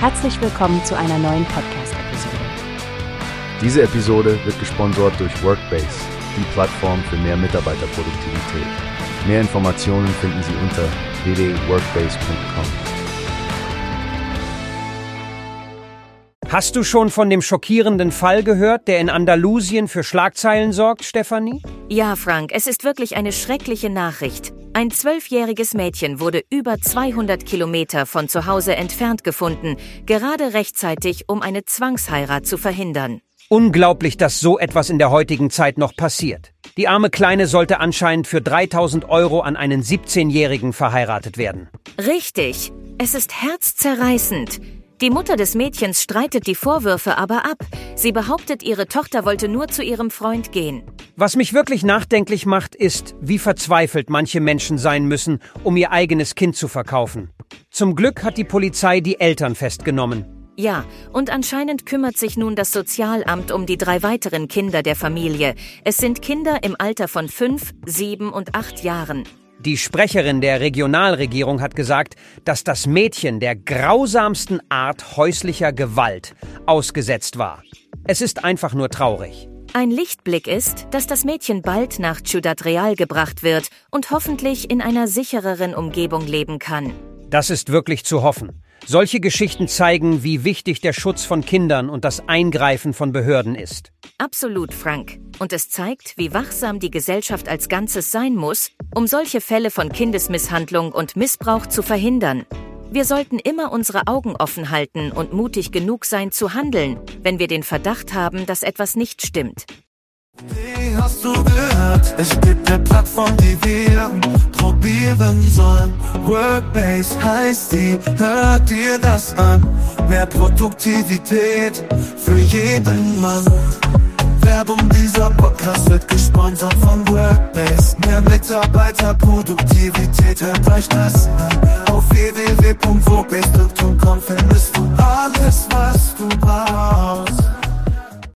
Herzlich willkommen zu einer neuen Podcast-Episode. Diese Episode wird gesponsert durch Workbase, die Plattform für mehr Mitarbeiterproduktivität. Mehr Informationen finden Sie unter www.workbase.com. Hast du schon von dem schockierenden Fall gehört, der in Andalusien für Schlagzeilen sorgt, Stefanie? Ja, Frank, es ist wirklich eine schreckliche Nachricht. Ein zwölfjähriges Mädchen wurde über 200 Kilometer von zu Hause entfernt gefunden, gerade rechtzeitig, um eine Zwangsheirat zu verhindern. Unglaublich, dass so etwas in der heutigen Zeit noch passiert. Die arme Kleine sollte anscheinend für 3000 Euro an einen 17-Jährigen verheiratet werden. Richtig. Es ist herzzerreißend. Die Mutter des Mädchens streitet die Vorwürfe aber ab. Sie behauptet, ihre Tochter wollte nur zu ihrem Freund gehen. Was mich wirklich nachdenklich macht, ist, wie verzweifelt manche Menschen sein müssen, um ihr eigenes Kind zu verkaufen. Zum Glück hat die Polizei die Eltern festgenommen. Ja, und anscheinend kümmert sich nun das Sozialamt um die drei weiteren Kinder der Familie. Es sind Kinder im Alter von fünf, sieben und acht Jahren. Die Sprecherin der Regionalregierung hat gesagt, dass das Mädchen der grausamsten Art häuslicher Gewalt ausgesetzt war. Es ist einfach nur traurig. Ein Lichtblick ist, dass das Mädchen bald nach Ciudad Real gebracht wird und hoffentlich in einer sichereren Umgebung leben kann. Das ist wirklich zu hoffen. Solche Geschichten zeigen, wie wichtig der Schutz von Kindern und das Eingreifen von Behörden ist. Absolut, Frank. Und es zeigt, wie wachsam die Gesellschaft als Ganzes sein muss, um solche Fälle von Kindesmisshandlung und Missbrauch zu verhindern. Wir sollten immer unsere Augen offen halten und mutig genug sein zu handeln, wenn wir den Verdacht haben, dass etwas nicht stimmt. Die hast du gehört? Es gibt eine Plattform, die wir probieren sollen. Workbase heißt die, hört dir das an. Mehr Produktivität für jeden Mann. Werbung dieser Podcast wird gesponsert von Workbase. Mehr Mitarbeiter, Produktivität, hört euch das an. Auf www.workbase.com findest du alles, was